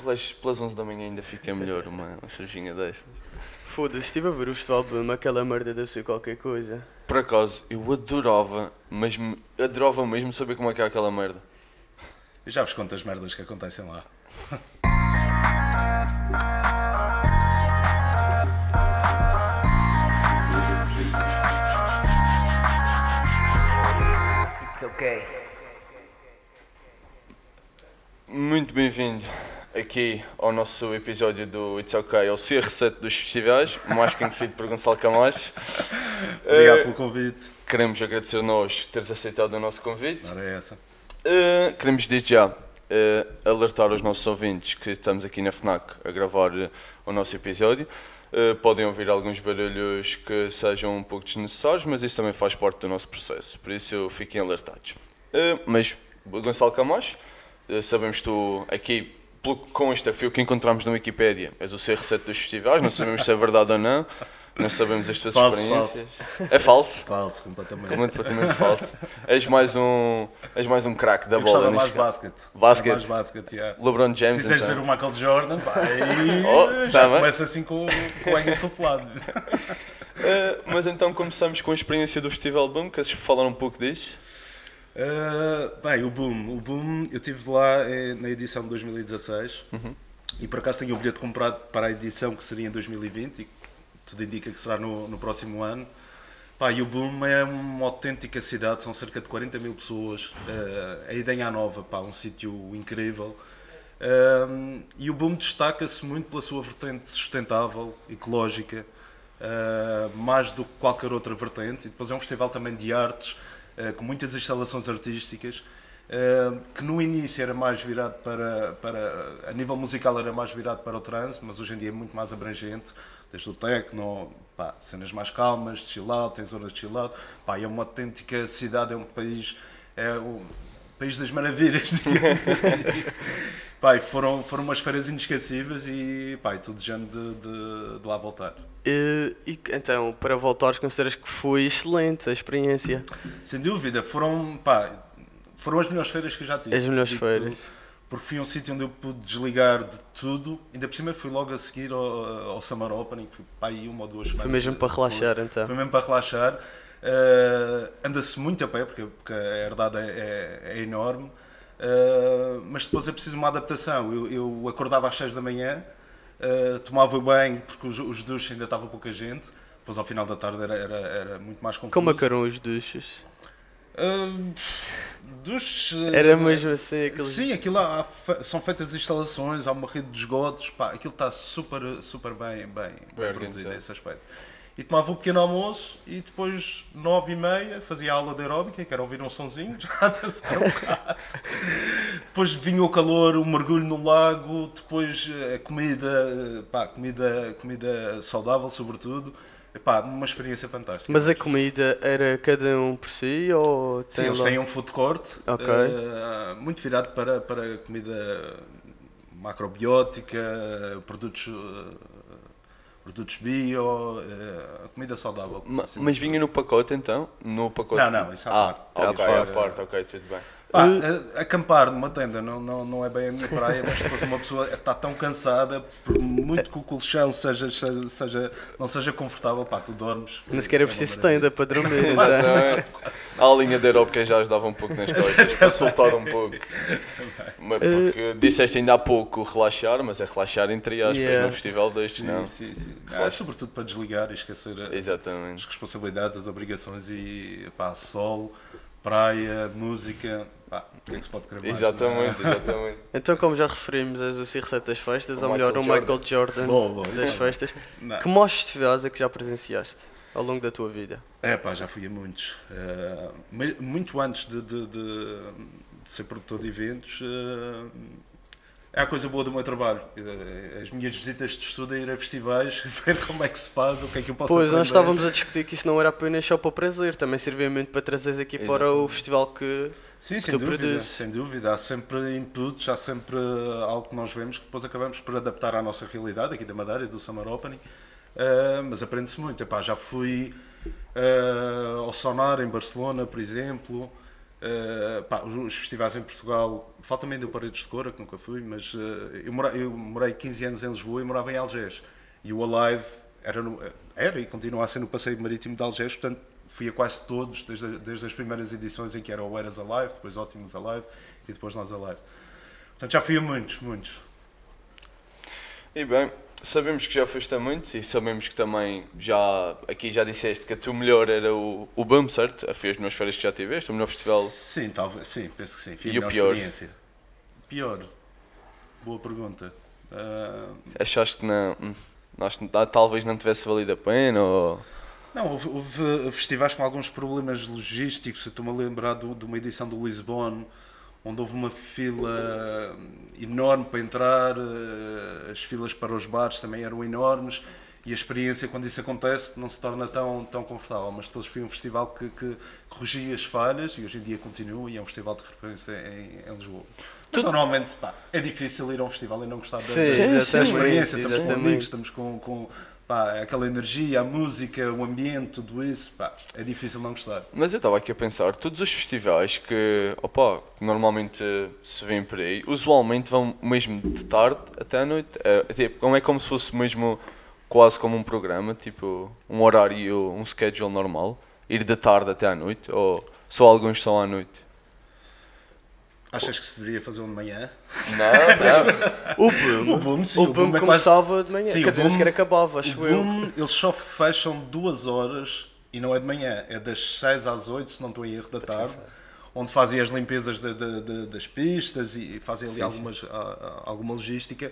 pelas, pelas 11 da manhã ainda fica melhor uma, uma cervejinha destas. Foda-se, estive a ver o festival Boom, aquela merda deve ser qualquer coisa. Por acaso, eu adorava, mas adorava mesmo saber como é que é aquela merda. Eu já vos conto as merdas que acontecem lá. It's okay. Muito bem-vindo aqui ao nosso episódio do It's OK, ao CR7 dos festivais, mais conhecido por Gonçalo Camacho. Obrigado Eh, pelo convite. Queremos agradecer nós teres aceitado o nosso convite. Ora é essa. Uh, queremos desde já uh, alertar os nossos ouvintes que estamos aqui na FNAC a gravar uh, o nosso episódio. Uh, podem ouvir alguns barulhos que sejam um pouco desnecessários, mas isso também faz parte do nosso processo, por isso fiquem alertados. Uh, mas, Gonçalo Camacho, uh, sabemos que tu aqui, pelo que consta, foi o que encontramos na Wikipédia, és o CR7 dos festivais, não sabemos se é verdade ou não, não sabemos as tuas Falso, experiências. É falso? Falso, completamente. completamente falso. És mais um, és mais um craque da Eu bola. mais basquete. Basquete. Mais basquete, yeah. LeBron Se James, quiseres dizer então. o Michael Jordan, pá, aí Oh, já tá começa assim com, com o ego insuflado. Eh, mas então começamos com a experiência do Festival Boom, queres falar um pouco disso? Uh, bem, o Boom. O Boom, eu estive lá eh, na edição de 2016 e por acaso tenho o bilhete comprado para a edição que seria em 2020 e tudo indica que será no, no próximo ano. Pá, e o Boom é uma autêntica cidade, são cerca de 40 mil pessoas. Uh, a Idenha Nova, pá, um sítio incrível. E o Boom destaca-se muito pela sua vertente sustentável, ecológica, uh, mais do que qualquer outra vertente. E depois é um festival também de artes, com muitas instalações artísticas, uh, que no início era mais virado para, para. a nível musical era mais virado para o trance, mas hoje em dia é muito mais abrangente, desde o techno, pá, cenas mais calmas, chill out, tem zonas de chill out. Pá, é uma autêntica cidade, é um país. É país das maravilhas, assim. E foram, foram umas feiras inesquecíveis e pá, estou desejando de, de, de lá voltar. E, e, então, para voltares, consideras que foi excelente a experiência? Sem dúvida, foram, pá, foram as melhores feiras que eu já tive. As melhores feiras. Porque fui um sítio onde eu pude desligar de tudo. Ainda por cima fui logo a seguir ao, ao Summer Opening, fui pá, aí uma ou duas semanas. Foi mesmo para depois. relaxar, então. Foi mesmo para relaxar. Uh, Anda-se muito a pé, porque, porque a herdade é, é, é enorme. Uh, mas depois é preciso uma adaptação. Eu, eu acordava às 6 da manhã, uh, tomava banho, porque os, os duches ainda estava pouca gente. Depois ao final da tarde era, era, era muito mais confuso. Como é que eram os duches? Uh, uh, Era mesmo assim, aqueles... Sim, aquilo há, são feitas instalações, há uma rede de esgotos, pá, aquilo está super, super bem, bem, bem produzido nesse aspecto. E tomava um pequeno almoço e depois, nove e meia, fazia a aula de aeróbica, que era ouvir um sonzinho, já dançar um depois vinha o calor, o mergulho no lago, depois eh, a comida, eh, pá, comida, comida saudável, sobretudo. Epá, uma experiência fantástica. Mas a comida era cada um por si ou Sim, eles têm um food court Ok. eh, muito virado para, para comida macrobiótica, produtos, produtos bio, eh, comida saudável. Ma- Assim, mas vinha no pacote então? No pacote? Não, não, isso à Ah, parte. ok, À parte, ok, tudo bem. Pá, eh, acampar numa tenda não, não, não é bem a minha praia, mas depois uma pessoa está tão cansada, por muito que o colchão seja, seja, seja- não seja confortável, pá, tu dormes. Nem sequer é uma preciso tenda para dormir. Quase então. Não, a linha de aeróbica já ajudava um pouco nas costas, para soltar um pouco. Mas porque disseste ainda há pouco relaxar, mas é relaxar entre aspas, Yeah. num festival destes, Sim, não? sim, sim. Relaxa. Ah, sobretudo para desligar e esquecer eh, as Exatamente. responsabilidades, as obrigações e pá, sol, praia, música, pá, o que é que se pode querer mais? Exatamente, é? exatamente. Então, como já referimos, és o CR7 das festas, O ou melhor, Michael o Michael Jordan Boa, boa, das é festas. Não. Que maiores festivais é que já presenciaste ao longo da tua vida? É pá, já fui a muitos. Eh, me- muito antes de, de- de- de ser produtor de eventos, eh, é a coisa boa do meu trabalho. Eh, As minhas visitas de estudo é ir a festivais, ver como é que se faz, o que é que eu posso Pois, nós aprender. estávamos a discutir que isso não era apenas só para o prazer, também servia muito para trazeres aqui para o festival que. Sim, sem dúvida, produzes. sem dúvida. Há sempre inputs, há sempre eh, algo que nós vemos que depois acabamos por adaptar à nossa realidade aqui da Madeira e do Summer Opening. Eh, mas aprende-se muito. Epá, já fui eh, ao Sonar em Barcelona, por exemplo. Uh, pá, os festivais em Portugal, falta também deu Paredes de Cora, que nunca fui, mas uh, eu, morei, eu morei 15 anos em Lisboa e morava em Algés. E o Alive era, no, era e continua a ser no Passeio Marítimo de Algés, portanto fui a quase todos, desde, desde as primeiras edições em que era o Eras Alive, depois Ótimos Alive e depois Nós Alive. Portanto já fui a muitos, muitos. E bem, sabemos que já foste a muitos e sabemos que também já aqui já disseste que a tua melhor era o, o BUM, certo? Foi as melhores férias que já tiveste, o melhor festival. Sim, talvez, sim, penso que sim. Foi e o pior? Pior. Boa pergunta. Uh... Achaste que não, não, talvez não tivesse valido a pena? Ou... Não, houve, houve festivais com alguns problemas logísticos. Estou-me a lembrar de, de uma edição do Lisbon onde houve uma fila enorme para entrar, eh, as filas para os bares também eram enormes e a experiência quando isso acontece não se torna tão, tão confortável, mas depois foi um festival que, que corrigia as falhas e hoje em dia continua e é um festival de referência em, em Lisboa. Mas normalmente pá, é difícil ir a um festival e não gostar da, sim, da, da experiência, estamos com amigos, estamos com, com pá, aquela energia, a música, o ambiente, tudo isso, pá, é difícil não gostar. Mas eu estava aqui a pensar, todos os festivais que, opa, normalmente se vêem por aí, usualmente vão mesmo de tarde até à noite. É, tipo, não é como se fosse mesmo quase como um programa, tipo um horário, um schedule normal, ir de tarde até à noite, ou só alguns são à noite? Achas que se deveria fazer um de manhã? Não, não. o boom, o boom, sim, o boom, o boom é começava quase... de manhã. Sim, Quer dizer, boom, sequer acabava, acho o eu. Boom, eles só fecham duas horas e não é de manhã, é das 6 às 8, se não estou em erro da tarde, onde fazem as limpezas de, de, de, das pistas e fazem ali sim, algumas, sim. alguma logística.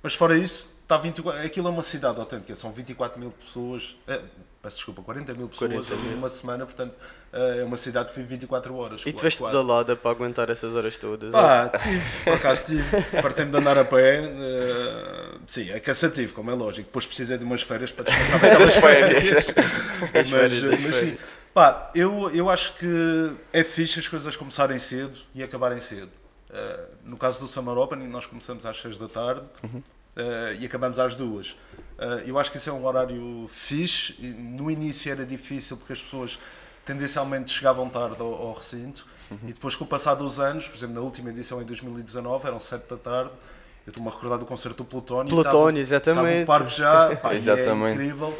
Mas fora isso, está 24, aquilo é uma cidade autêntica, são 24 mil pessoas. É, peço desculpa, 40 mil pessoas 40 mil. uma semana, portanto eh, é uma cidade que vive 24 horas. E tiveste da lada para aguentar essas horas todas? Pá, tive, por acaso tive, fartei-me de andar a pé, uh, sim, é cansativo, como é lógico, depois precisei de umas férias para descansar das férias. mas, férias, mas, mas sim, pá, eu, eu acho que é fixe as coisas começarem cedo e acabarem cedo. Uh, no caso do Summer Open, nós começamos às 6 da tarde uhum. Uh, e acabamos às 2 Uh, eu acho que isso é um horário fixe. No início era difícil porque as pessoas tendencialmente chegavam tarde ao, ao recinto uhum. e depois com o passar dos anos, por exemplo na última edição em 2019 eram 7 da tarde, eu estou-me a recordar do concerto do Plutónio. Plutónio, estava, exatamente. Estava o parque já, pá, é exatamente. é incrível.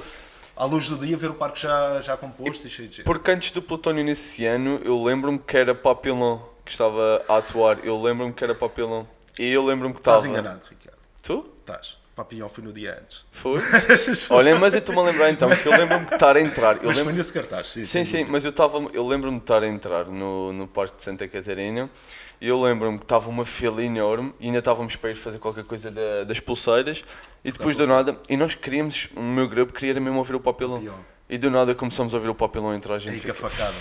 À luz do dia ver o parque já, já composto e, e cheio de gente. Porque antes do Plutónio nesse ano, eu lembro-me que era Papillon que estava a atuar. Eu lembro-me que era Papillon. E eu lembro-me que estava... Estás enganado, Ricardo. Tu? Estás. Papillon foi no dia antes. Foi? Olha, mas eu estou-me a lembrar então, que eu lembro-me de estar a entrar. Eu mas lembro... foi nesse cartaz, sim. Sim, sim, mas eu, tava, eu lembro-me de estar a entrar no, no Parque de Santa Catarina e eu lembro-me que estava uma fila enorme e ainda estávamos para ir fazer qualquer coisa da, das pulseiras e depois do nada, e nós queríamos, o meu grupo queria mesmo ouvir o Papillon. Papillon. E do nada começamos a ouvir o Papillon entrar a gente. Aí que a facada.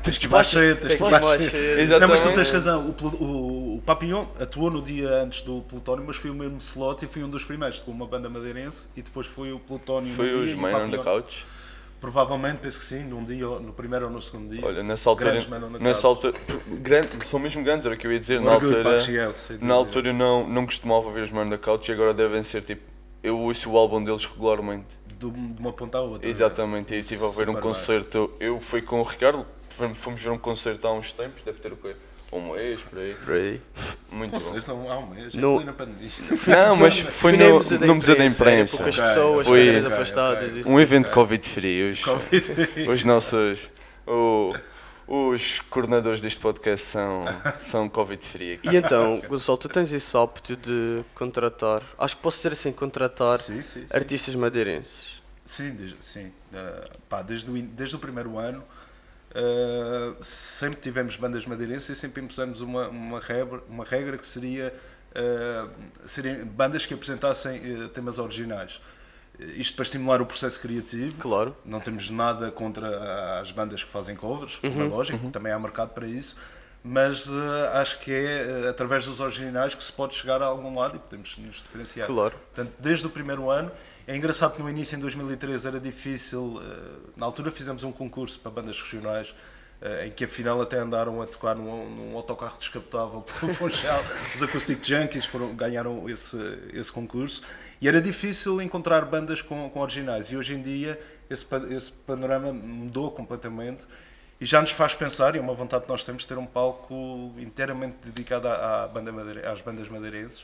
tens que baixar, tens que baixar. Exatamente. Não, mas tu tens razão. O, o, o Papillon atuou no dia antes do Plutónio, mas foi o mesmo slot e foi um dos primeiros, com uma banda madeirense e depois foi o Plutónio. Foi os Man on the Couch. Provavelmente, penso que sim, num dia, no primeiro ou no segundo dia. Olha, nessa altura, nessa altura grande, são mesmo grandes, era o que eu ia dizer. Na altura, na altura não, não costumava ver os Man on the Couch e agora devem ser tipo. Eu ouço o álbum deles regularmente de uma ponta à outra. Exatamente, e estive a ver um concerto. Eu fui com o Ricardo, fomos ver um concerto há uns tempos, deve ter o quê? Um mês, por aí. Por aí. Muito concerto bom. há um mês, no... é pandemia. Não, mas foi no, no Museu da Imprensa. Poucas pessoas, foi afastadas. Um evento Covid-free. Os, os nossos. O, os coordenadores deste podcast são, são Covid-free E então, Gonçalo, tu tens esse hábito de contratar, acho que posso dizer assim, contratar sim, sim, sim. artistas madeirenses. Sim, desde, sim. Uh, pá, desde, o, desde o primeiro ano uh, sempre tivemos bandas madeirenses e sempre impusemos uma, uma, regra, uma regra que seria uh, serem bandas que apresentassem temas originais isto para estimular o processo criativo. Claro. Não temos nada contra as bandas que fazem covers, uhum, como é lógico, uhum. também há mercado para isso. Mas uh, acho que é uh, através dos originais que se pode chegar a algum lado e podemos nos diferenciar. Claro. Portanto, desde o primeiro ano. É engraçado que no início, em 2013, era difícil. Uh, na altura fizemos um concurso para bandas regionais em que afinal até andaram a tocar num, num autocarro descapotável pelo Funchal. Os Acoustic Junkies foram, ganharam esse, esse concurso e era difícil encontrar bandas com, com originais. E hoje em dia esse, esse panorama mudou completamente. e já nos faz pensar, e é uma vontade que nós temos, ter um palco inteiramente dedicado à, à banda às bandas madeirenses,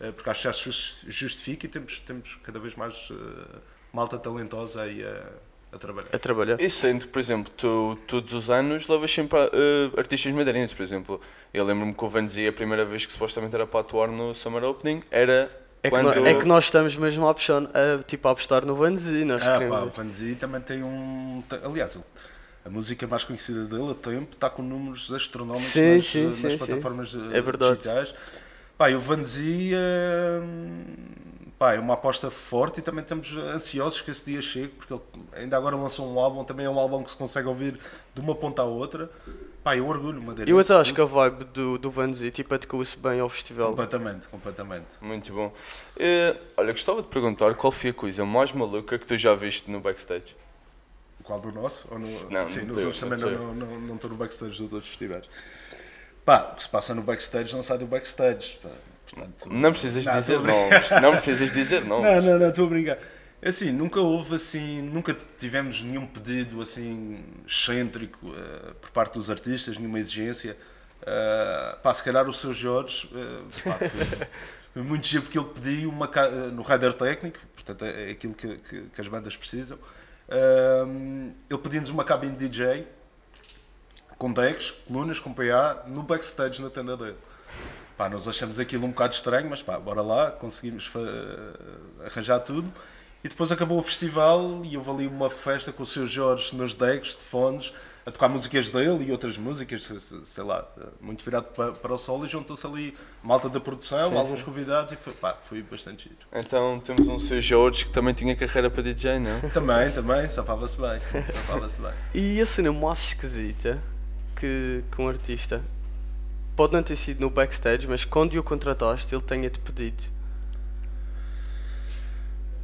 uh, porque acho que já se justifica e temos, temos cada vez mais uh, malta talentosa aí a, a trabalhar. A trabalhar. E sendo, por exemplo, tu todos os anos levas sempre uh, artistas madeirenses, por exemplo. Eu lembro-me que o Vanzi, a primeira vez que supostamente era para atuar no Summer Opening, era é que, quando... nós, é que nós estamos mesmo a apostar, a, tipo, a apostar no Vanzi. Nós ah, queremos... pá, o Vanzi também tem um... Aliás, a música mais conhecida dele a tempo está com números astronómicos sim, nas, sim, nas sim, plataformas sim. É verdade. digitais. Pá, e o Vanzi é, pá, é uma aposta forte e também estamos ansiosos que esse dia chegue, porque ele ainda agora lançou um álbum, também é um álbum que se consegue ouvir de uma ponta à outra. Pá, eu orgulho madeirense. Eu até acho que a vibe do, do Vanzi tipo, adequa-se bem ao festival. Completamente, completamente. Muito bom. Uh, olha, gostava de perguntar qual foi a coisa mais maluca que tu já viste no backstage? Qual do nosso? Ou no... Não, Sim, não nos outros também não não, não, não, estou no backstage dos outros festivais. Pá, o que se passa no backstage não sai do backstage. Pá. Portanto, não precisas não, dizer nomes. Não precisas dizer nomes. Não, não, não, estou a brincar. Assim, nunca houve assim, nunca tivemos nenhum pedido assim excêntrico uh, por parte dos artistas, nenhuma exigência. Uh, pá, se calhar o seu Jorge uh, pá, foi, foi muito giro porque ele pediu uma, uh, no rider técnico, portanto é, é aquilo que, que, que, as bandas precisam. Uh, ele pediu-nos uma cabine de DJ com decks, colunas, com PA, no backstage na tenda dele. Pá, nós achamos aquilo um bocado estranho, mas pá, bora lá, conseguimos arranjar tudo. E depois acabou o festival e houve ali uma festa com o seu Jorge nos decks de fones a tocar músicas dele e outras músicas, sei lá, muito virado para, para o solo e juntou-se ali malta da produção, sim, alguns sim. convidados e foi, pá, foi bastante giro. Então temos um seu Jorge que também tinha carreira para DJ, não? também, também, safava-se bem, safava-se bem. E a cena mais esquisita que, que um artista pode não ter sido no backstage, mas quando o contrataste ele tenha-te pedido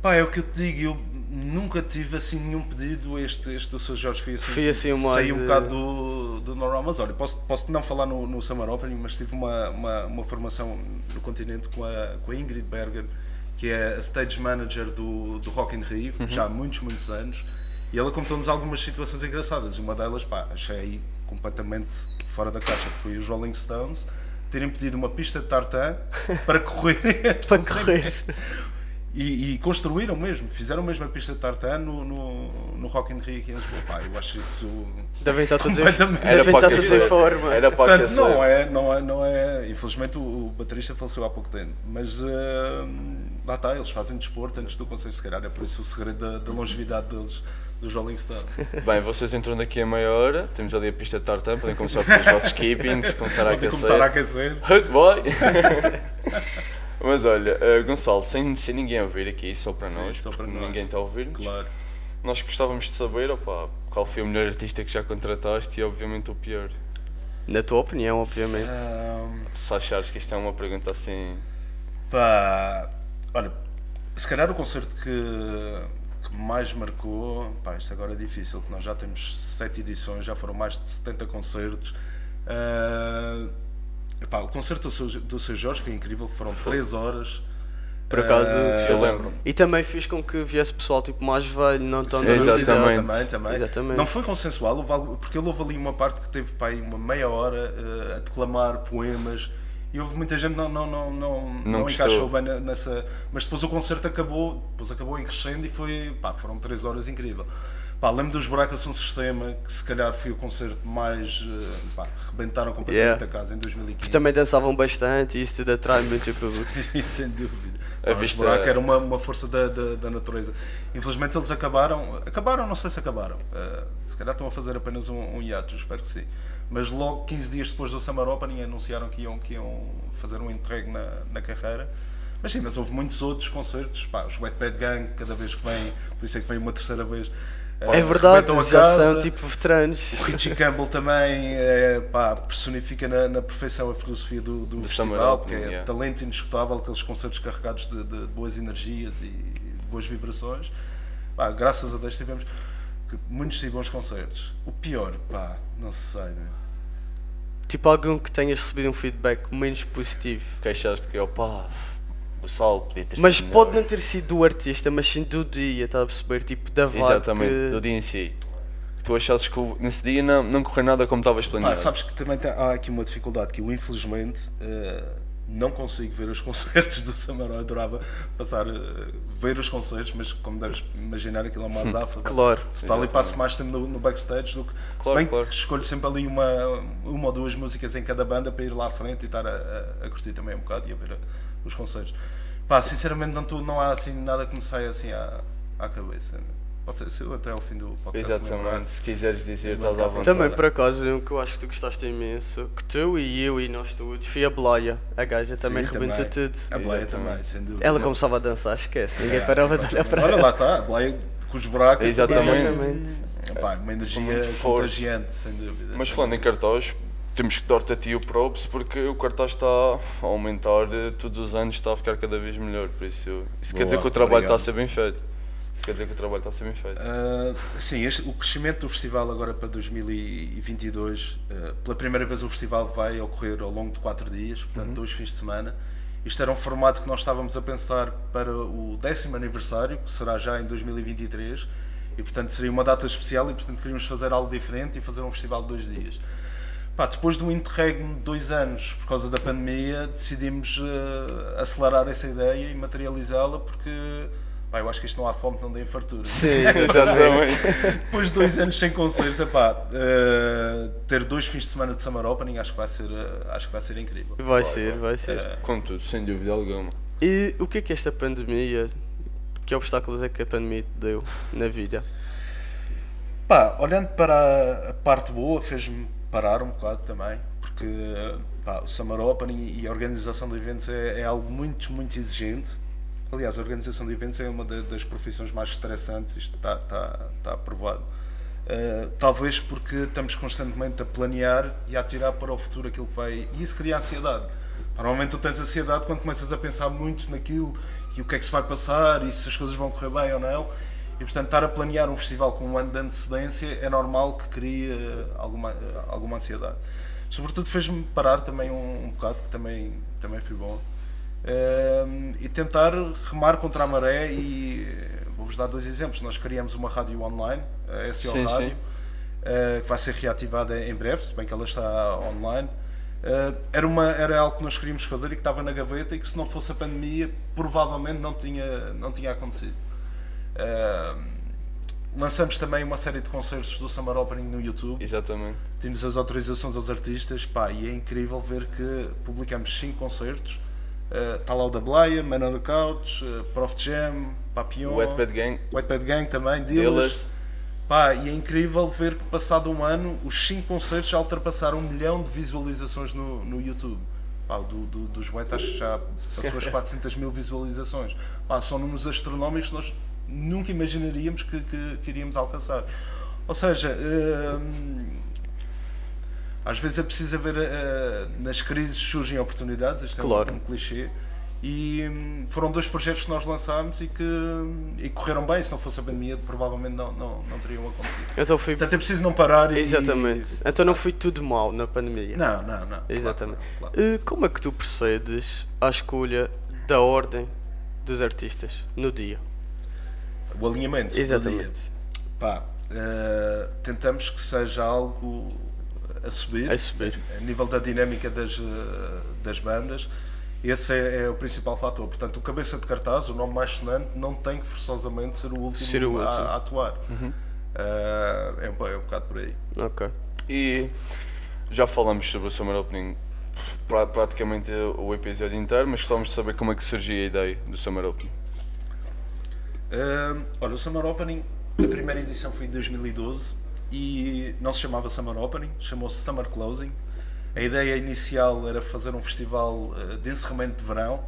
Pá, é o que eu te digo, eu nunca tive assim nenhum pedido. Este, este do Sr. Jorge foi assim, foi assim uma saí um bocado do, do normal. Mas olha, posso, posso não falar no, no Summer Opening, mas tive uma, uma, uma formação no continente com a, com a Ingrid Berger, que é a stage manager do, do Rock in Rio, uhum. já há muitos, muitos anos. E ela contou-nos algumas situações engraçadas. Uma delas, pá, achei completamente fora da caixa, que foi os Rolling Stones terem pedido uma pista de tartan para correr. para correr. E, e, construíram mesmo, fizeram mesmo a pista de tartan no, no, no Rock in Rio aqui em Lisboa. Pá, eu acho isso Devem estar todos completamente... Era todos em forma. Era para Portanto, não é, não é, não é... Infelizmente o, o baterista faleceu há pouco tempo, mas uh, lá está, eles fazem desporto antes do conselho se calhar, é por isso o segredo da, da longevidade deles dos Rolling Stones. Bem, vocês entram daqui a meia hora, temos ali a pista de tartan, podem começar a fazer os vossos keepings, começar a aquecer. começar a aquecer. Hut boy! Mas olha, uh, Gonçalo, sem, sem ninguém ouvir aqui, só para Sim, nós, só para ninguém está a ouvir-nos, claro. nós gostávamos de saber opa, qual foi o melhor artista que já contrataste e obviamente o pior. Na tua opinião, obviamente. Um... Se achares que isto é uma pergunta assim. Pá, olha, se calhar o concerto que, que mais marcou, pá, isto agora é difícil, que nós já temos sete edições, já foram mais de 70 concertos. Uh, Epá, o concerto do seu, do seu Jorge foi incrível, foram 3 horas. Por acaso, uh, eu lembro. E também fiz com que viesse pessoal tipo mais velho, não tão Sim, exatamente. Também, também. exatamente. Não foi consensual, porque ele houve ali uma parte que teve pá, uma meia hora uh, a declamar poemas e houve muita gente não não não não, não, não encaixou bem nessa mas depois o concerto acabou depois acabou em crescendo e foi pá, foram três horas incrível Pá, lembro dos Buracos um Sistema, que se calhar foi o concerto mais. Eh, pá, rebentaram completamente yeah. a casa em 2015. Que também dançavam bastante e isso tudo atrai muito público. Sem dúvida. A pá, vista... Os era uma, uma força da, da, da, natureza. Infelizmente eles acabaram. Acabaram, não sei se acabaram. Uh, se calhar estão a fazer apenas um, um hiato, espero que sim. Mas logo 15 dias depois do Summer Open anunciaram que iam, que iam fazer um entregue na, na carreira. Mas sim, mas houve muitos outros concertos. Pá, os Wet Bad Gang, cada vez que vem, por isso é que vem uma terceira vez é verdade, já casa. são tipo veteranos. O Richie Campbell também é, pá, personifica na, na, perfeição a filosofia do, do festival, que é yeah. talento indiscutível, aqueles concertos carregados de, de, boas energias e de boas vibrações. Pá, graças a Deus tivemos muitos e bons concertos. O pior, pá, não sei, né? Tipo algum que tenhas recebido um feedback menos positivo. Queixaste que, opá, o sol podia ter Mas pode não ter sido do artista, mas sim do dia, está a perceber? Tipo, da vibe Exatamente, que... do dia em si. tu achasses que o- nesse dia não, não correu nada como estavas Pá, planeado. sabes que também tem- há aqui uma dificuldade que eu infelizmente eh, não consigo ver os concertos do Samaró. Eu adorava passar, eh, ver os concertos, mas como deves imaginar aquilo é uma azafa. Claro. Total, e passo mais tempo no, no backstage do que. Claro, se bem claro. que escolho sempre ali uma, uma ou duas músicas em cada banda para ir lá à frente e estar a, a, a curtir também um bocado e a ver a- os concertos. Pá, sinceramente não, não há assim nada que me saia assim à, à cabeça. Pode ser se eu até ao fim do podcast. Exatamente, se quiseres dizer, estás à vontade. Também, por acaso, um que eu acho que tu gostaste imenso, que tu e eu e nós todos, foi a Blaia. A gaja também Sim, rebenta também. tudo. A Blaia também, sem dúvida. Ela começava a dançar, esquece, ninguém É, parava de olhar para Olha ela. lá está, a Blaia com os buracos. Exatamente. Exatamente. Epá, uma energia contagiante, sem dúvida. Mas falando em cartaz, temos que dar-te a ti o props porque o cartaz está a aumentar eh, todos os anos, está a ficar cada vez melhor. Por isso, isso quer Boa, dizer que o trabalho está a obrigado. ser bem feito. Isso quer dizer que o trabalho está a ser bem feito. Ah, sim, este- o crescimento do festival agora para 2022, ah, pela primeira vez o festival vai ocorrer ao longo de quatro dias, portanto dois fins de semana. Isto era um formato que nós estávamos a pensar para o décimo aniversário, que será já em 2023, e portanto seria uma data especial e portanto queríamos fazer algo diferente e fazer um festival de dois dias. Pá, depois do interregno de dois anos por causa da pandemia, decidimos eh, acelerar essa ideia e materializá-la porque pá, eu acho que isto não há fome, não tem fartura. Sim, Exatamente. Depois de dois anos sem concertos, epá, eh, ter dois fins de semana de Summer Opening acho que vai ser, eh, acho que vai ser incrível. Vai ser, vai ser. Contudo, sem dúvida alguma. E o que é que esta pandemia, que obstáculos é que a pandemia te deu na vida? Pá, olhando para a parte boa, fez-me parar um bocado também, porque pá, o Summer Opening e a organização de eventos é, é algo muito, muito exigente. Aliás, a organização de eventos é uma da- das profissões mais estressantes, isto está, está, está aprovado. Uh, talvez porque estamos constantemente a planear e a atirar para o futuro aquilo que vai. E isso cria ansiedade. Normalmente tu tens ansiedade quando começas a pensar muito naquilo e o que é que se vai passar e se as coisas vão correr bem ou não. E portanto, estar a planear um festival com um ano de antecedência é normal que crie uh, alguma, uh, alguma ansiedade. Sobretudo fez-me parar também um, um bocado, que também, também foi bom. Uh, e tentar remar contra a maré e uh, vou-vos dar dois exemplos. Nós criamos uma rádio online, a SO Sim, Rádio, sim. uh, que vai ser reativada em breve, se bem que ela está online. Uh, era, uma, era algo que nós queríamos fazer e que estava na gaveta e que se não fosse a pandemia provavelmente não tinha, não tinha acontecido. Uh, lançamos também uma série de concertos do Summer Opening no YouTube. Exatamente. Temos as autorizações aos artistas, pá, e é incrível ver que publicamos 5 concertos. Está lá o da Blaia, Man on the Couch, uh, Prof Jam, Papillon, O Wet Bad Gang, White Bad Gang também. Dillas. Pá, e é incrível ver que passado um ano os 5 concertos já ultrapassaram um milhão de visualizações no, no YouTube. Pá, do, do, dos Wet acho que já passou as 400 mil visualizações. Pá, são números astronómicos que nós nunca imaginaríamos que, que, que iríamos alcançar. Ou seja, hum, às vezes é preciso haver, eh, nas crises surgem oportunidades, isto é um- Claro. um, clichê, e hum, foram dois projetos que nós lançámos e que e correram bem, se não fosse a pandemia provavelmente não, não, não teriam acontecido. Então foi. Portanto é preciso não parar e... Exatamente. Então não foi tudo mal na pandemia. Não, não, não. Exatamente. Claro, claro. Eh, Como é que tu procedes à escolha da ordem dos artistas no dia? O alinhamento do dia. Exatamente. Pá, eh, tentamos que seja algo a subir, A subir. a nível da dinâmica das, eh, das bandas. Esse é, é o principal fator. Portanto, o cabeça de cartaz, o nome mais sonante, não tem que forçosamente ser o último, Ser o a- último. A, atuar. Eh, é, um, é um bocado por aí. Ok. E já falamos sobre o Summer Opening pra- praticamente o episódio inteiro, mas gostávamos de saber como é que surgiu a ideia do Summer Opening. Uh, olha, o Summer Opening, a primeira edição foi em 2012 e não se chamava Summer Opening, chamou-se Summer Closing. A ideia inicial era fazer um festival uh, de encerramento de verão.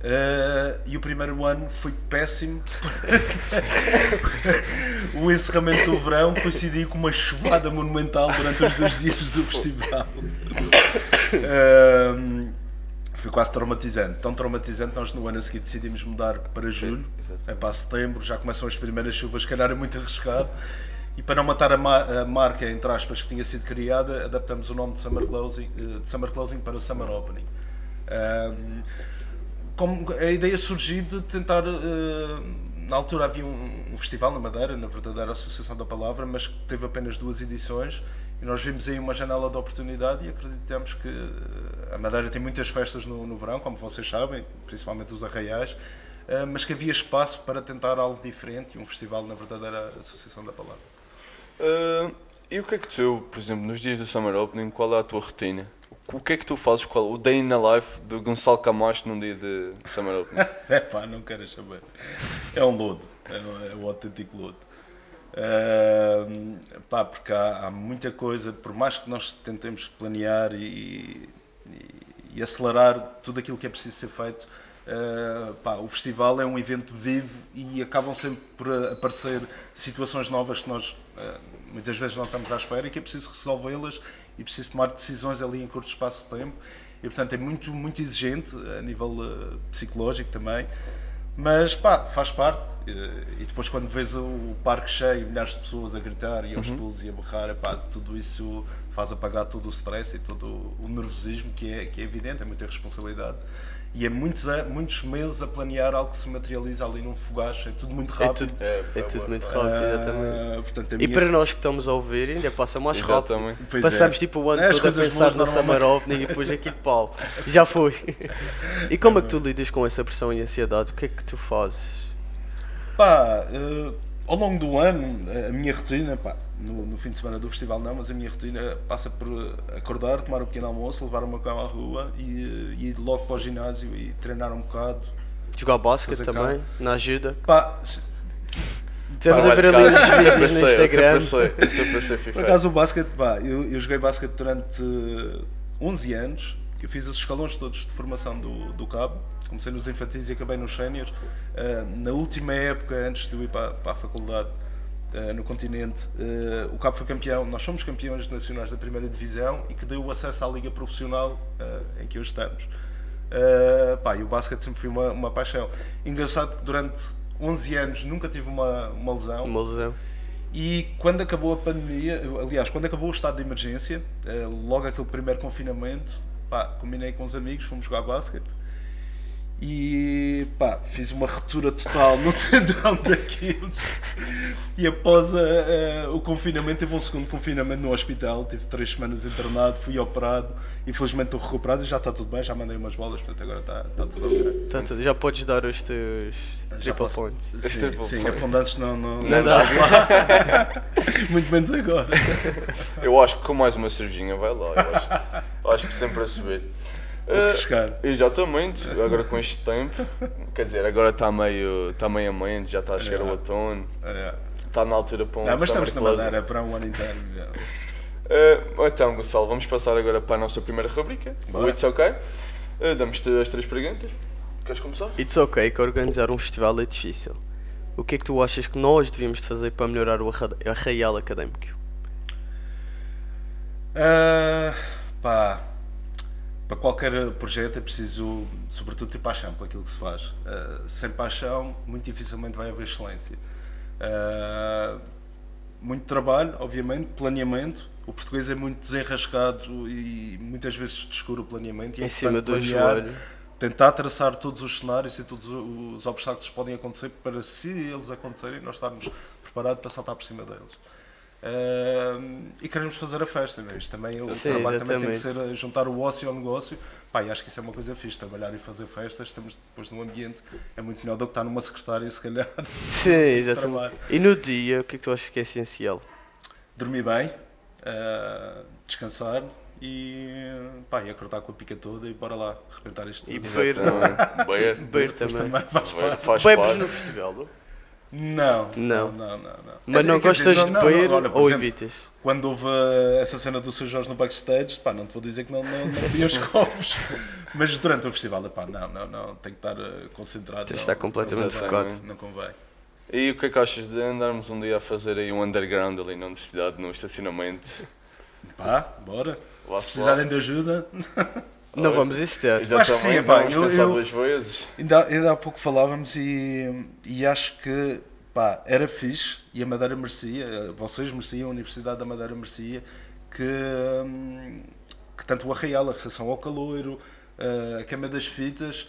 Uh, e o primeiro ano foi péssimo. o encerramento do verão coincidiu com uma chuvada monumental durante os dois dias do festival. Um, foi quase traumatizante. Tão traumatizante, nós no ano a seguir decidimos mudar para julho. É para setembro, já começam as primeiras chuvas, se calhar é muito arriscado. E para não matar a, ma- a marca, entre aspas, que tinha sido criada, adaptamos o nome de Summer Closing, eh, de Summer Closing para Summer Opening. Um, como a ideia surgiu de tentar, eh, na altura havia um, um festival na Madeira, na verdadeira Associação da Palavra, mas que teve apenas duas edições e nós vimos aí uma janela de oportunidade e acreditamos que eh, a Madeira tem muitas festas no, no verão, como vocês sabem, principalmente os arraiais, mas que havia espaço para tentar algo diferente e um festival na verdadeira Associação da Palavra. Uh, e o que é que tu, por exemplo, nos dias do Summer Opening, qual é a tua rotina? O que é que tu fazes? Qual, o day in the life do Gonçalo Camacho num dia de Summer Opening? É pá, não quero saber. É um lodo, é um, é um autêntico lodo. Uh, pá, porque há, há, muita coisa, por mais que nós tentemos planear e, e, e acelerar tudo aquilo que é preciso ser feito, uh, pá, o festival é um evento vivo e acabam sempre por aparecer situações novas que nós uh, muitas vezes não estamos à espera e que é preciso resolvê-las e preciso tomar decisões ali em curto espaço de tempo. E portanto é muito, muito exigente a nível uh, psicológico também. Mas pá, faz parte. E depois quando vês o parque cheio, milhares de pessoas a gritar e aos uhum. pulos e a berrar, pá, tudo isso faz apagar todo o stress e todo o nervosismo que é, que é evidente, é muita responsabilidade e é muitos, muitos meses a planear algo que se materializa ali num fogacho, é tudo muito rápido. É tudo, é, é tudo muito rápido, exatamente. Uh, portanto, e para nós que estamos a ouvir, ainda passa mais rápido. Pois Passamos é. tipo o ano é, todo a pensar na Summer Opening e depois aqui de pau. Já foi. e como é que tu lidas com essa pressão e ansiedade? O que é que tu fazes? Pá, uh, ao longo do ano, a minha rotina, pá, no, no, fim de semana do festival não, mas a minha rotina passa por acordar, tomar um pequeno almoço, levar o meu cão à rua e, e ir logo para o ginásio e treinar um bocado. Jogar basquete também, cá. na ajuda. Pá, Temos a ver ali os vídeos no Instagram. Por acaso o basquete, pá, eu, eu joguei basquete durante 11 anos, eu fiz os escalões todos de formação do, do cabo, comecei nos infantis e acabei nos séniores. Uh, na última época, antes de eu ir para, para a faculdade, Uh, no continente. Uh, o Cabo foi campeão, nós somos campeões nacionais da primeira divisão e que deu o acesso à liga profissional uh, em que hoje estamos. pá, e o basquete sempre foi uma, uma paixão. Engraçado que durante 11 anos nunca tive uma, uma lesão. Uma lesão. E quando acabou a pandemia, aliás, quando acabou o estado de emergência, logo aquele primeiro confinamento, pá, combinei com os amigos, fomos jogar basquete e pá, fiz uma ruptura total no tendão daqueles. E após a, a, o confinamento, teve um segundo confinamento no hospital. Tive três semanas internado, fui operado. Infelizmente estou recuperado e já está tudo bem. Já mandei umas bolas, portanto agora está, está tudo ok. Portanto, já podes dar os teus triple posso, points. Sim, sim afundantes não, não, não, não dá. lá. Muito menos agora. Eu acho que com mais uma cervejinha vai lá. Eu acho, eu acho que sempre a subir. Uh, exatamente, agora com este tempo, quer dizer, agora está meio, está meio ameno, já está a chegar é. o outono, é. está na altura para um Não, mas estamos na Madeira, é verão o ano inteiro. uh, então, Gonçalo, vamos passar agora para a nossa primeira rubrica, o It's OK. Uh, Damos-te as três perguntas. Queres começar? It's OK que organizar um festival é difícil. O que é que tu achas que nós devíamos fazer para melhorar o arraial académico? Uh, pá, para qualquer projeto é preciso, sobretudo, ter paixão por aquilo que se faz. Uh, sem paixão, muito dificilmente vai haver excelência. Uh, muito trabalho, obviamente, planeamento. O português é muito desenrascado e muitas vezes descura o planeamento. E é em cima do joelho. Tentar traçar todos os cenários e todos os obstáculos que podem acontecer para, se eles acontecerem, nós estarmos preparados para saltar por cima deles. Uh, e queremos fazer a festa? Isto também, Sim, o trabalho exatamente. também tem que ser juntar o ócio ao negócio. Pá, acho que isso é uma coisa fixe, trabalhar e fazer festas, estamos depois num ambiente, é muito melhor do que estar numa secretária, se calhar. Sim, exatamente. E no dia, o que é que tu achas que é essencial? Dormir bem, uh, descansar e, pá, e acordar com a pica toda e bora lá, arrebentar tudo. E beber, beber, beber também. também faz parte. Bebes no festival? Não, não, não, não. não. Mas não gostas dizer, não, de beber ou exemplo, evitas? Quando houve essa cena do Sr. Jorge no backstage, pá, não te vou dizer que não, não, não vi os copos. Mas durante o festival, pá, não, não, não, tenho que estar uh, concentrado. Tens de estar completamente focado. Não convém. E o que é que achas de andarmos um dia a fazer aí um underground ali na universidade, no estacionamento? Pá, bora. Se precisarem de ajuda. Não vamos existir. Acho que sim, pá, eu, eu, duas vezes. Ainda, ainda há pouco falávamos e, e acho que pá, era fixe e a Madeira merecia, vocês mereciam, a Universidade da Madeira merecia, que, hum, que tanto o Arraial, a recepção ao caloiro, a queima das fitas,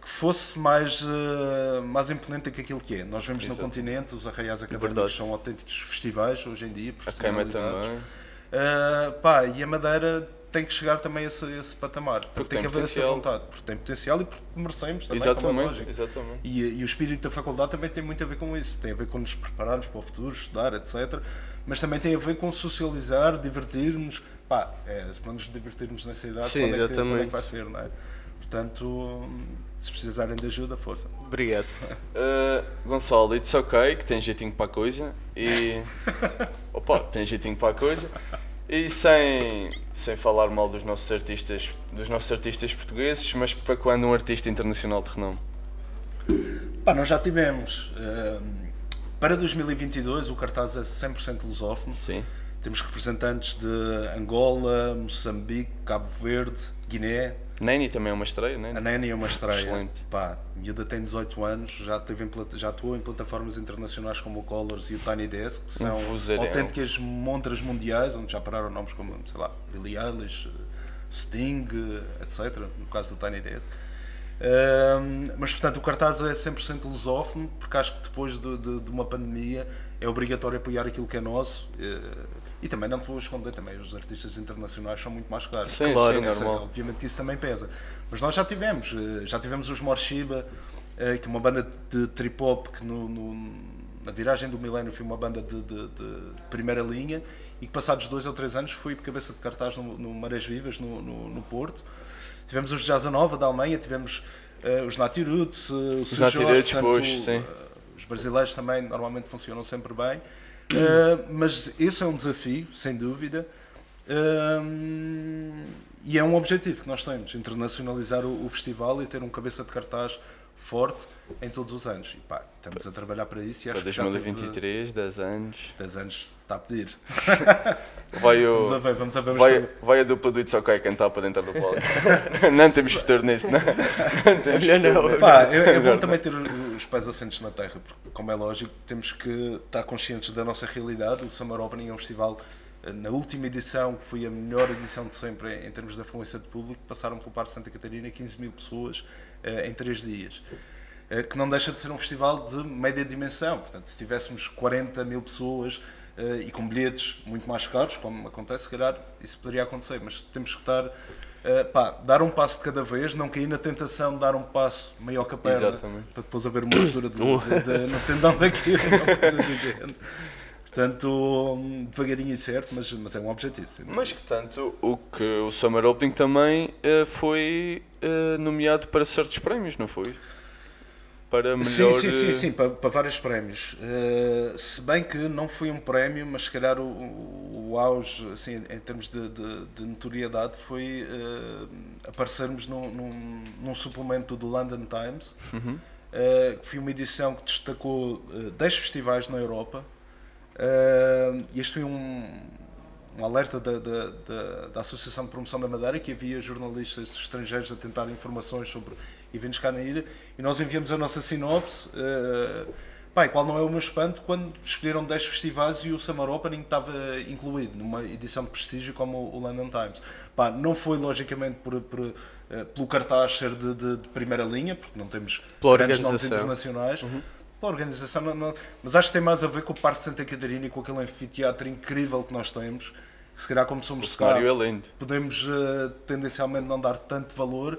que fosse mais, uh, mais imponente do que aquilo que é. Nós vemos Exato. no continente, os arraiais académicos são autênticos festivais hoje em dia. A queima também. Uh, pá, e a Madeira tem que chegar também a esse, a esse patamar. Porque, porque tem, tem que haver essa vontade. Porque tem potencial e porque merecemos também. É exatamente. É exatamente. E, e, o espírito da faculdade também tem muito a ver com isso. Tem a ver com nos prepararmos para o futuro, estudar, etc. Mas também tem a ver com socializar, divertirmos. Pá, é, se não nos divertirmos nessa idade, Sim, quando, é que, quando é que vai ser, não é? Portanto, se precisarem de ajuda, força. Obrigado. Uh, Gonçalo, it's ok, que tem jeitinho para a coisa. E. Opa, tem jeitinho para a coisa. E sem, sem falar mal dos nossos artistas, dos nossos artistas portugueses, mas para quando um artista internacional de renome? Pá, nós já tivemos. Uh, para 2022 o cartaz é 100% lusófono. Sim. Temos representantes de Angola, Moçambique, Cabo Verde, Guiné, Nani também é uma estreia, né? A Nani é uma estreia. Excelente. Pá, miúda tem 18 anos, já, teve em, já atuou em plataformas internacionais como o Colors e o Tiny Desk, que são um autênticas montras mundiais, onde já pararam nomes como, sei lá, Billie Eilish, Sting, etc. No caso do Tiny Desk. Um, mas portanto o cartaz é 100% lusófono, porque acho que depois de, de, de, uma pandemia é obrigatório apoiar aquilo que é nosso. Uh, e também não te vou esconder, também os artistas internacionais são muito mais caros. Sim, claro, sim, normal. Obviamente que isso também pesa. Mas nós já tivemos, eh, já tivemos os Morshiba, eh, que é uma banda de trip hop que no, no, na viragem do milénio foi uma banda de, de, de, primeira linha e que passados dois ou três anos foi cabeça de cartaz no, no Marés Vivas, no, no, no Porto. Tivemos os Jazza Nova da Alemanha, tivemos uh, os Natiroots, uh, os pois, sim. Uh, os brasileiros também normalmente funcionam sempre bem. Uh, mas esse é um desafio, sem dúvida. Uh, e é um objetivo que nós temos, internacionalizar o, o, festival e ter um cabeça de cartaz forte em todos os anos. E pá, estamos a trabalhar para isso. E acho para 2023, que 10 anos. 10 anos está a pedir. Vai, o, vamos a ver, vamos a ver. Vai, vai a dupla do It's OK cantar para dentro do palco. não temos futuro nisso, não. não temos não, Pá, é, é bom também ter os pés assentes na terra, porque, como é lógico, temos que estar conscientes da nossa realidade. O Summer Opening é um festival eh, na última edição, que foi a melhor edição de sempre em termos de afluência de público, passaram pelo Parque Santa Catarina 15 mil pessoas uh, em 3 dias. Uh, que não deixa de ser um festival de média dimensão. Portanto, se tivéssemos 40 mil pessoas e com bilhetes muito mais caros, como acontece, se calhar isso poderia acontecer, mas temos que estar. Uh, pá, dar um passo de cada vez, não cair na tentação de dar um passo maior que a perna Exatamente. para depois haver uma ruptura no tendão daquilo. Portanto, devagarinho e certo, mas, mas é um objetivo. Sim. Mas que tanto o que o Summer Opening também uh, foi uh, nomeado para certos prémios, não foi? Para melhor. Sim, sim, sim, sim para, para vários prémios. Uh, se bem que não foi um prémio, mas se calhar o, o, o auge, assim, em termos de, de, de notoriedade, foi uh, aparecermos num, num, num, suplemento do London Times, uhum. uh, que foi uma edição que destacou uh, 10 festivais na Europa. e este foi um, um alerta da, da, da, da, Associação de Promoção da Madeira que havia jornalistas estrangeiros a tentar informações sobre eventos cá na ilha e nós enviamos a nossa sinopse. Uh, pá, qual não é o meu espanto quando escolheram 10 festivais e o Summer Opening estava incluído numa edição de prestígio como o London Times. Pá, não foi logicamente por, por uh, pelo cartaz ser de, de, de, primeira linha, porque não temos grandes nomes internacionais. Uhum. Pela organização, não, não, mas acho que tem mais a ver com o Parque Santa Catarina e com aquele anfiteatro incrível que nós temos. Que se calhar, como somos o cenário cá, é lindo. podemos uh, tendencialmente não dar tanto valor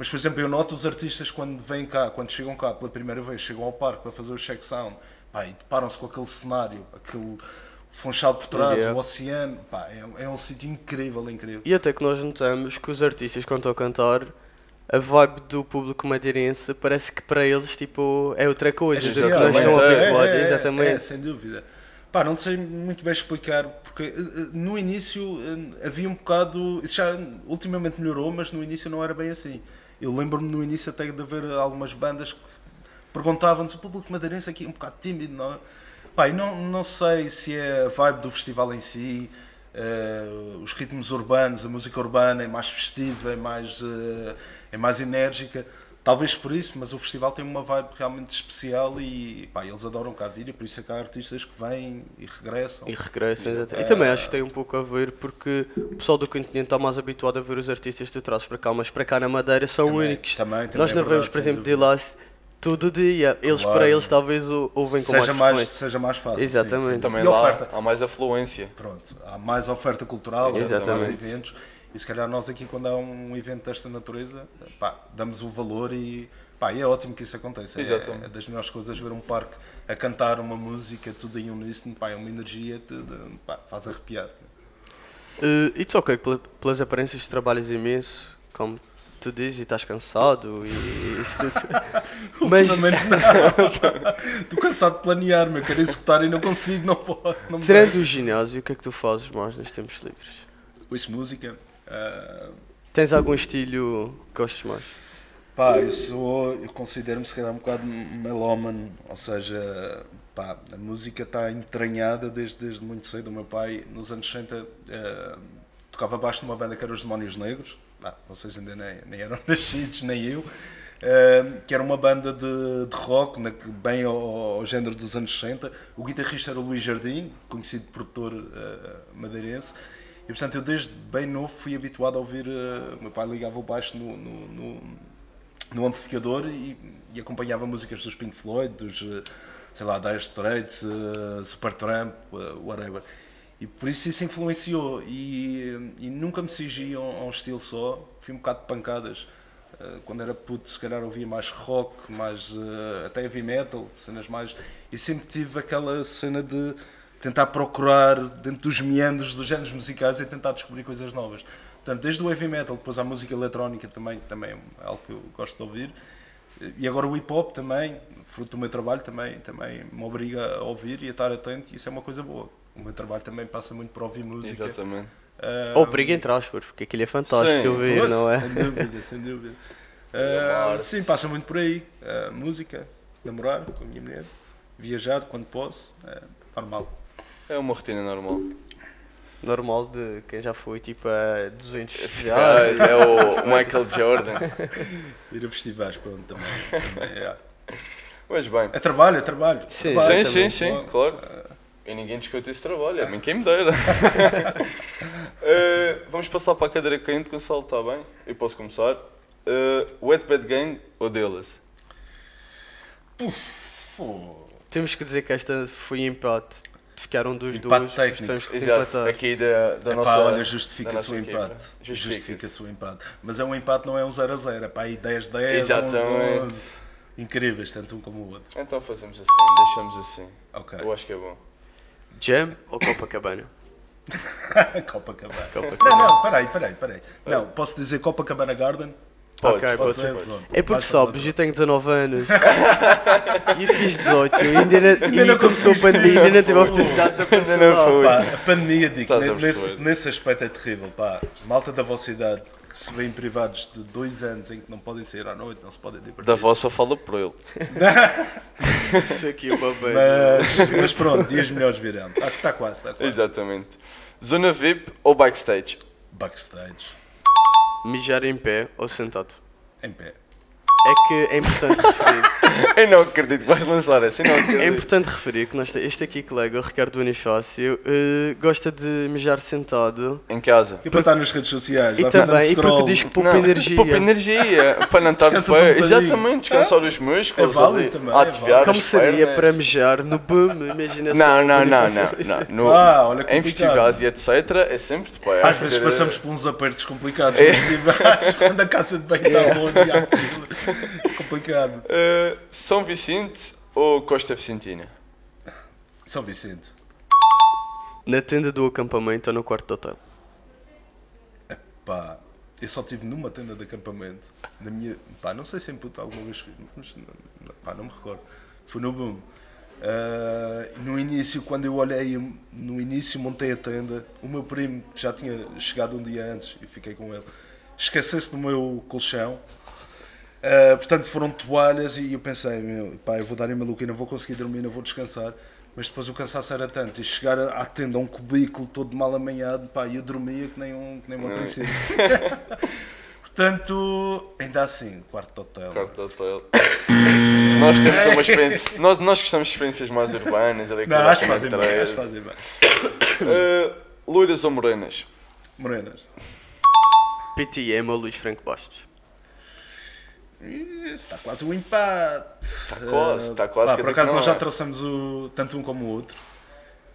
mas, por exemplo, eu noto os artistas quando vêm cá, quando chegam cá pela primeira vez, chegam ao parque para fazer o check sound, pá, e deparam-se com aquele cenário, aquele funchal por trás, yeah. o oceano, pá, é, é um sítio incrível, incrível. E até que nós notamos que os artistas, quando estão a cantar, a vibe do público madeirense parece que para eles tipo, é outra coisa, é que não estão é, habituados, é, exatamente. É, sem dúvida. Pá, não sei muito bem explicar, porque eh, eh, no início eh, havia um bocado. Isso já ultimamente melhorou, mas no início não era bem assim. Eu lembro-me no início até de haver algumas bandas que perguntavam-nos o público madeirense aqui um bocado tímido, não é? Pá, não, não sei se é a vibe do festival em si, uh, os ritmos urbanos, a música urbana é mais festiva, é mais, uh, é mais enérgica. Talvez por isso, mas o festival tem uma vibe realmente especial e pá, eles adoram cá vir e por isso é que há artistas que vêm e regressam. E regressam, exatamente. É... E também acho que tem um pouco a ver porque o pessoal do continente está mais habituado a ver os artistas que tu trazes para cá, mas para cá na Madeira são também, únicos. Também, também Nós é não vemos, por exemplo, de lá todo dia. Eles claro. para eles talvez ouvem com seja mais, mais Seja mais fácil. Exatamente. Sim, sim. Também e lá oferta. há mais afluência. Pronto, há mais oferta cultural, Exatamente. há mais eventos. E se calhar nós aqui, quando há um evento desta natureza, pá, damos o valor e, pá, e é ótimo que isso aconteça. É, é, das melhores coisas ver um parque a cantar uma música, tudo em uníssono, pá, é uma energia que faz arrepiar. Uh, it's ok, pelas aparências trabalhas imenso, como tu dizes, e estás cansado e isso tudo. Mas... não. Estou cansado de planear, meu, quero executar e não consigo, não posso. Não Tirando o ginásio, o que é que tu fazes mais nos tempos livres? Ouço música, Uh, Tens algum estilo que gostes mais? Pá, eu sou, eu considero-me se calhar um bocado melómano, ou seja, pá, a música está entranhada desde, desde muito cedo. O meu pai, nos anos 60, uh, ah, tocava baixo numa banda que era os Demónios Negros, ah, vocês ainda nem, nem eram nascidos, nem eu, uh, que era uma banda de, de rock, na, bem ao, ao, género dos anos 60. O guitarrista era o Luís Jardim, conhecido produtor uh, madeirense. E portanto eu desde bem novo fui habituado a ouvir. Uh, meu pai ligava o baixo no, no, no, no amplificador e, e, acompanhava músicas dos Pink Floyd, dos, uh, sei lá, Dire Straits, uh, Supertramp, uh, whatever. E por isso isso influenciou e, e nunca me sigi a, um, um estilo só, fui um bocado de pancadas. Quando era puto, se calhar ouvia mais rock, mais até heavy metal, cenas mais. E sempre tive aquela cena de tentar procurar dentro dos meandros dos géneros musicais e tentar descobrir coisas novas. Portanto, desde o heavy metal, depois à música eletrónica também, também é algo que eu gosto de ouvir. E agora o hip hop também, fruto do meu trabalho, também, também me obriga a ouvir e a estar atento, e isso é uma coisa boa. O meu trabalho também passa muito para ouvir música. Exatamente. Uh, obriga entre aspas, porque aquilo é fantástico sim, ouvir, não é? Sem dúvida, sem dúvida. Uh, sim, passa muito por aí. Uh, música, namorar com a minha mulher, viajar quando posso, é normal. É uma rotina normal. Normal de quem já foi tipo a 200 festivais. é o Michael Jordan. Ir a festivais, pronto, também. também é. Mas bem. É trabalho, é trabalho. Sim, trabalho, sim, sim, sim, claro. E ninguém discute esse trabalho, é mim quem me dera. uh, vamos passar para a cadeira quente, Gonçalo, está bem? Eu posso começar. Uh, Wet Bad Gang ou delas? Temos que dizer que esta foi empate ficaram dos empate dois. Técnico. Exato, aqui da, da nossa. olha, justifica-se o empate. Justifica-se o empate. Mas é um empate, não é um 0 a 0, é para aí 10-10. Exatamente. 11, 11. Incríveis, tanto um como o outro. Então fazemos assim, deixamos assim. Ok. Eu acho que é bom. Jam ou Copacabana? Copacabana. Copacabana. Não, não, peraí, peraí, peraí. Não, posso dizer Copacabana Garden? Pode, ok, pode, ser. É porque sabes, eu tenho 19 anos e fiz 18 e ainda, ainda, não começou a pandemia, ainda não tive a oportunidade de aprender. a pandemia, digo, nesse, nesse aspecto é terrível. Pá. Malta da vossa idade que se vêem privados de dois anos em que não podem sair à noite, não se podem divertir. Da vossa fala por ele. Isso aqui é uma mas, mas pronto, dias melhores virão. Está, está quase, está quase. Exatamente. Zona VIP ou backstage? Backstage. Mijar em pé ou sentado? Em pé. É que é importante referir. eu não acredito que vais lançar essa. Não é importante referir que nós, este aqui colega, o Ricardo Bonifácio, uh, gosta de mijar sentado. Em casa. E para estar nas redes sociais. E também, e porque diz que poupa energia. Poupa energia. para não estar de pé. Um Exatamente, descansar os músculos. É válido também. Ativar é Como seria pernas. para mijar no boom? Imagina Não, não, não, não. não. No, ah, olha em festivais e etc. é sempre de pé. Às vezes passamos por uns apertos complicados. É. Quando a casa de banho está longe e há complicado. Uh, São Vicente ou Costa Vicentina? São Vicente. Na tenda do acampamento ou no quarto do hotel? Pá, eu só estive numa tenda de acampamento. Na minha, pá, não sei se em puto alguma vez mas pá, não me recordo. Foi no boom. Uh, no início, quando eu olhei, no início montei a tenda. O meu primo, que já tinha chegado um dia antes, e fiquei com ele, esqueceu-se do meu colchão Uh, portanto, foram toalhas e eu pensei, meu, pá, eu vou dar em maluco e não vou conseguir dormir, não vou descansar. Mas depois o cansaço era tanto e chegar à tenda a um cubículo todo mal amanhado, pá, eu dormia que nem, um, que nem uma princesa. Portanto, ainda assim, quarto hotel. Quarto hotel. nós temos uma experiência. Nós, nós gostamos de experiências mais urbanas. Ali Não, acho que fazem bem. Acho fazem bem. Uh, loiras ou morenas? Morenas. PTM ou Luís Franco Bastos? Está quase um empate. Está quase, está quase. Pá, por acaso nós já é. trouxemos o, tanto um como o outro.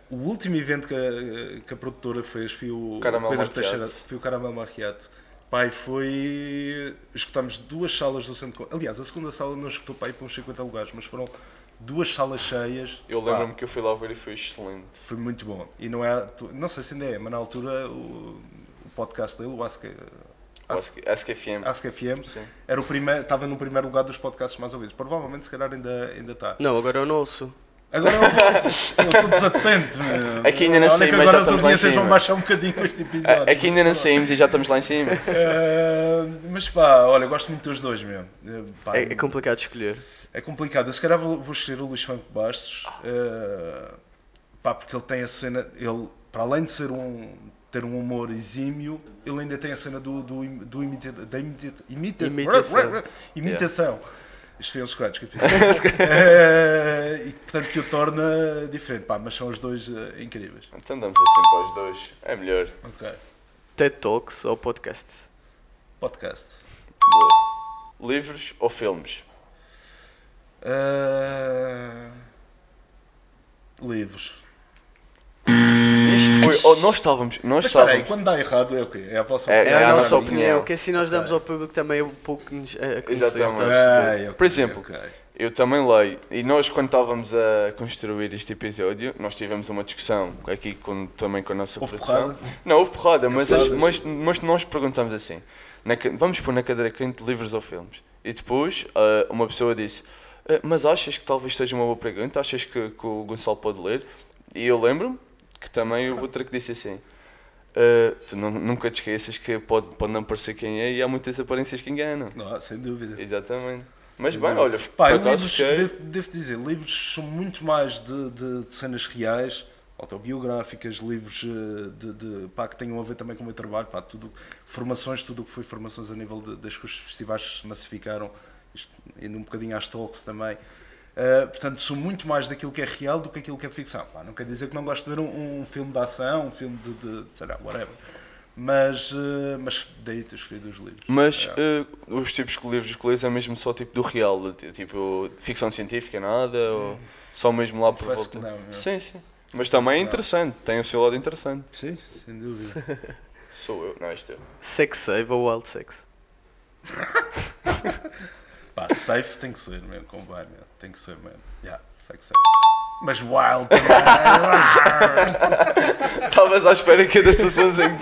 O último evento que a, que a produtora fez foi o Caramel Pedro Teixeira, foi o Caramel Marriato. Pai, foi. Escutamos duas salas do centro. Aliás, a segunda sala não escutou pai para uns 50 lugares, mas foram duas salas cheias. Eu lembro-me que eu fui lá ver e foi excelente. Foi muito bom. E não é. Não sei se ainda é, mas na altura o, o podcast dele, o Ask. Ask, Ask FM. Ask FM. Sim. Era o primeiro, estava no primeiro lugar dos podcasts mais ouvidos. Provavelmente, se calhar, ainda, ainda está. Não, agora eu não ouço. Agora eu vosso. Estou desatento, meu. Aqui ainda não saímos, mas já estamos lá em cima. vão baixar um bocadinho com este episódio. Aqui ainda não saímos e já estamos lá em cima. Uh, mas pá, olha, gosto muito dos dois, meu. Uh, pá, é, é, complicado escolher. É complicado. Eu se calhar vou, vou escolher o Luís Franco Bastos. Uh, pá, porque ele tem a cena... Ele, para além de ser um ter um humor exímio, ele ainda tem a cena do, do, do imita, da imita, imita, imitação. imitação. Yeah. Isto foi um scratch que eu fiz. é, e portanto que o torna diferente, pá, mas são os dois uh, incríveis. Então damos assim para os dois, é melhor. Ok. TED Talks ou podcasts? Podcast. Boa. Livros ou filmes? Uh... Livros. Foi. Oh, nós estávamos. Nós Mas estávamos. aí, quando dá errado é o quê? É a vossa é, opinião. É, a, nossa opinião. Que assim nós damos ao público também um pouco nos a Exatamente. Okay, Por exemplo, okay. eu também leio. E nós, quando estávamos a construir este episódio, nós tivemos uma discussão aqui com, também com a nossa houve produção. Porrada? Não, houve porrada, mas, as, mas, mas, nós perguntamos assim: na, vamos pôr na cadeira quente livros ou filmes? E depois uh, uma pessoa disse. Uh, mas achas que talvez seja uma boa pergunta? Achas que, que o Gonçalo pode ler? E eu lembro-me que também houve outra que disse assim. Uh, tu não, nunca te esqueças que pode, pode não parecer quem é e há muitas aparências que enganam. Não, sem dúvida. Exatamente. Mas sem bem, dúvida. olha, Pá, livros, fiquei... devo, devo, dizer, livros são muito mais de, de, de cenas reais, autobiográficas, livros eh, de, de, pá, que tenham a ver também com o meu trabalho, pá, tudo, formações, tudo o que foi formações a nível das que os festivais se massificaram, isto, indo um bocadinho às talks também. Uh, portanto, sou muito mais daquilo que é real do que aquilo que é ficção. Pá, não quer dizer que não gosto de ver um, um filme de ação, um filme de, de sei lá, whatever. Mas, uh, mas daí ter escolhido os livros. Mas uh, os tipos de livros que lês é mesmo só tipo do real, tipo ficção científica, nada? Hum. Ou só mesmo lá por volta? Não, sim, sim. Mas também é interessante, tem o seu lado interessante. Sim, sem dúvida. Sou eu, não, isto é. Sex Save ou Wild Sex? Pá, safe tem que ser, mesmo, convém, mesmo. Tem que ser, mesmo. Yeah, segue, segue. Mas wild também. Talvez à espera que eu desse o sonzinho.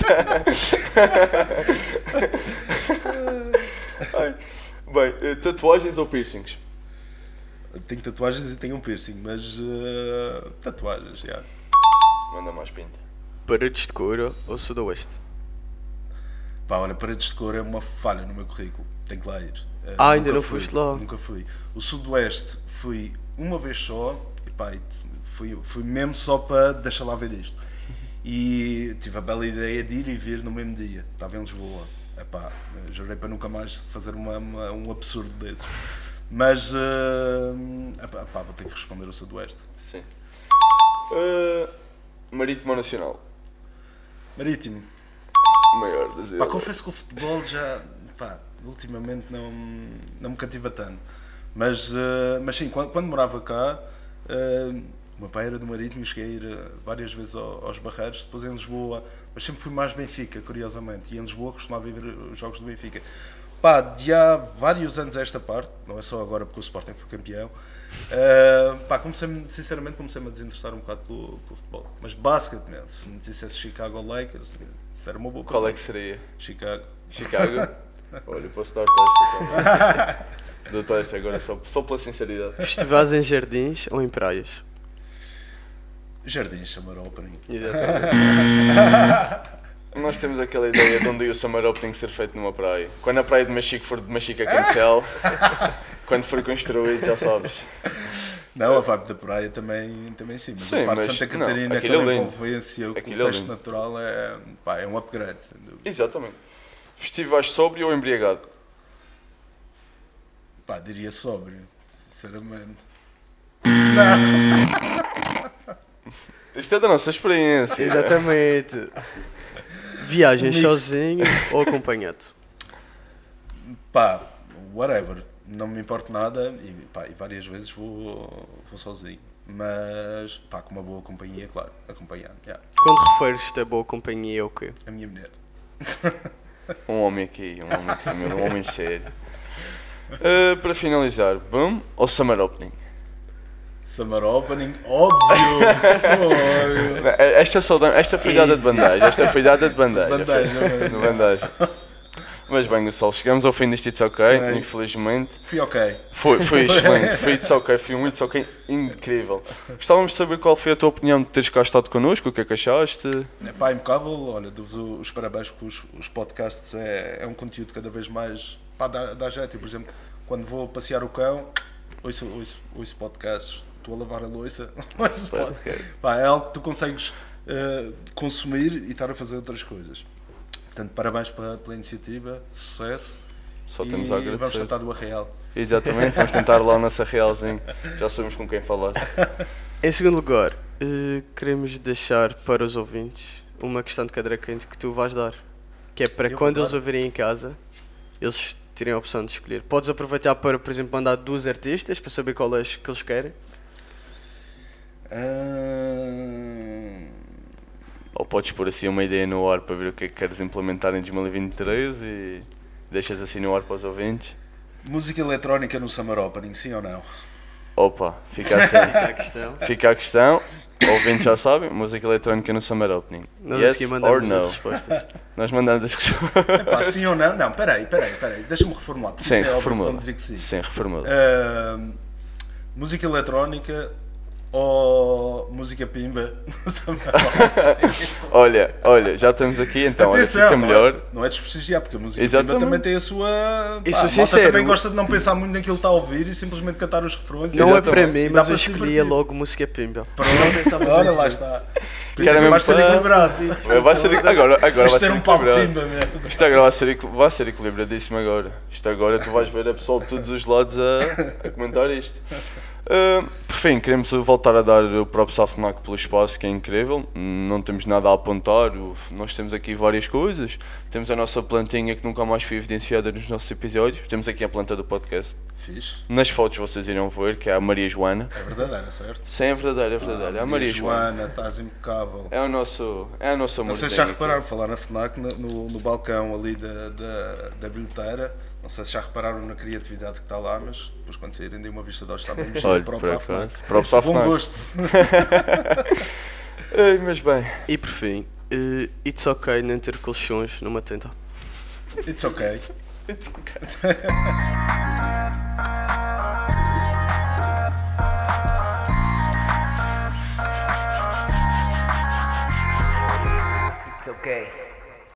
Bem, eh, tatuagens ou piercings? Tenho tatuagens e tenho um piercing, mas uh, tatuagens, já. Yeah. Manda mais pinta. Paredes de couro ou sudoeste? Pá, olha, paredes de couro é uma falha no meu currículo. Tenho que lá ir. Uh, ah, ainda não fui, foste lá? Nunca fui. O Sudoeste fui uma vez só, e pá, fui, fui mesmo só para deixar lá ver isto. E tive a bela ideia de ir e vir no mesmo dia. Estava em Lisboa. Epá, jurei para nunca mais fazer uma, uma um absurdo desses. Mas uh, epá, vou ter que responder o Sudoeste. Sim. Uh, marítimo ou Nacional? Marítimo. Maior das Pá, confesso que o futebol já. Ultimamente não, não me cativa tanto. Mas, uh, mas sim, quando, quando morava cá, uh, o meu pai era do Marítimo e cheguei a ir uh, várias vezes ao, aos Barreiros, depois em Lisboa, mas sempre fui mais Benfica, curiosamente, e em Lisboa costumava ver os jogos do Benfica. Pá, de há vários anos a esta parte, não é só agora porque o Sporting foi campeão, uh, pá, comecei sinceramente comecei-me a desinteressar um bocado pelo, pelo futebol. Mas basquete, mesmo, se me dissesse Chicago Lakers, isso era uma boa Qual é que seria? Chicago. Chicago? Olha, posso dar teste então. Do teste agora, só, só pela sinceridade. Festivais em jardins ou em praias? Jardins, Summer Opening. Nós temos aquela ideia de onde o Summer Opening tem que ser feito numa praia. Quando a praia de Machico for de Machico a Cancel, quando for construído, já sabes. Não, a vibe da praia também, também sim. Mas sim, a parte de Santa Catarina, não, aquela é envolvência, o contexto é natural é, pá, é um upgrade, sem dúvida. Exatamente. Festivais sóbrio ou embriagado? Pá, diria sóbrio, sinceramente. Não! Isto é da nossa experiência. Exatamente. Viagens sozinho ou acompanhado? Pá, whatever. Não me importa nada e, pá, e várias vezes vou, vou sozinho. Mas, pá, com uma boa companhia, claro, acompanhado. Yeah. Quando referes-te a boa companhia, é o quê? A minha mulher. um homem aqui, um homem de família, um homem sério. Uh, para finalizar, Boom ou Summer Opening? Summer Opening, óbvio! esta, saudade, esta foi dada de bandagem, esta foi dada de bandagem. bandagem, foi, bandagem. Mas bem, Gonçalo, chegamos ao fim deste It's OK, é. infelizmente. Fui ok. Foi, foi excelente, foi It's OK, foi um It's OK incrível. Gostávamos de saber qual foi a tua opinião de teres cá estado connosco, o que é que achaste? É pá, impecável, olha, dou-vos os parabéns porque os, os podcasts é, é um conteúdo cada vez mais, pá, dá, dá jeito, por exemplo, quando vou passear o cão, ouço, ouço, ouço podcasts, estou a lavar a louça, ouço podcast. Pá, é algo que tu consegues uh, consumir e estar a fazer outras coisas. Portanto, parabéns pela, pela iniciativa, sucesso. Só temos a agradecer. Vamos tentar do Arreal. Exatamente, vamos tentar lá o nosso Arrealzinho. Já sabemos com quem falar. Em segundo lugar, uh, queremos deixar para os ouvintes uma questão de cadeira quente que tu vais dar. Que é para Eu quando eles ouvirem em casa, eles terem a opção de escolher. Podes aproveitar para, por exemplo, mandar duas artistas para saber qual é que eles querem. Uh... Ou podes pôr assim uma ideia no ar para ver o que é que queres implementar em 2023 e deixas assim no ar para os ouvintes? Música eletrónica no Summer Opening, sim ou não? Opa, fica assim. fica a questão. Fica a questão. Ouvintes já sabem, música eletrónica no Summer Opening. Nós yes or no? Nós mandamos as respostas. sim ou não? Não, peraí, peraí, peraí. Deixa-me reformular. Sim, é reformula. Sim. sim, reformula. Uh, música eletrónica ou música pimba olha, olha, já estamos aqui então, Atenção, olha, fica não é- melhor. É, não é desprestigiar, porque a música Exatamente. pimba também tem a sua. Isso pá, sincero. também gosta de não pensar muito naquilo que está a ouvir e simpllemente cantar os refrões. Não é para mim, mas eu escolhia logo música pimba. Para não pensar muito Olha, lá está. Quero vai ser equilibrado. Vai ser, agora, agora vai ser um equilibrado. Pimba mesmo. Isto agora vai ser, vai ser equilibradíssimo agora. Isto agora tu vais ver a pessoa de todos os lados a, a comentar isto. Uh, por fim, queremos voltar a dar o próprio Safnac pelo espaço, que é incrível. Não temos nada a apontar, nós temos aqui várias coisas. Temos a nossa plantinha que nunca mais foi evidenciada nos nossos episódios. Temos aqui a planta do podcast. Fiz. Nas fotos vocês irão ver, que é a Maria Joana. É verdadeira, certo? Sim, é verdadeira, é verdadeira. Ah, é a Maria Joana. Joana, estás impecável. É o nosso, é a nossa Não sei se já repararam, falar na FNAC, no, no, no balcão ali da, da, da bilheteira não sei se já repararam na criatividade que está lá, mas depois quando saírem de uma vista de olhos está bem mexer para o Para o Bom gosto. Ei, mas bem. E por fim, uh, it's ok não ter colchões numa tenda. It's ok. It's ok. it's okay.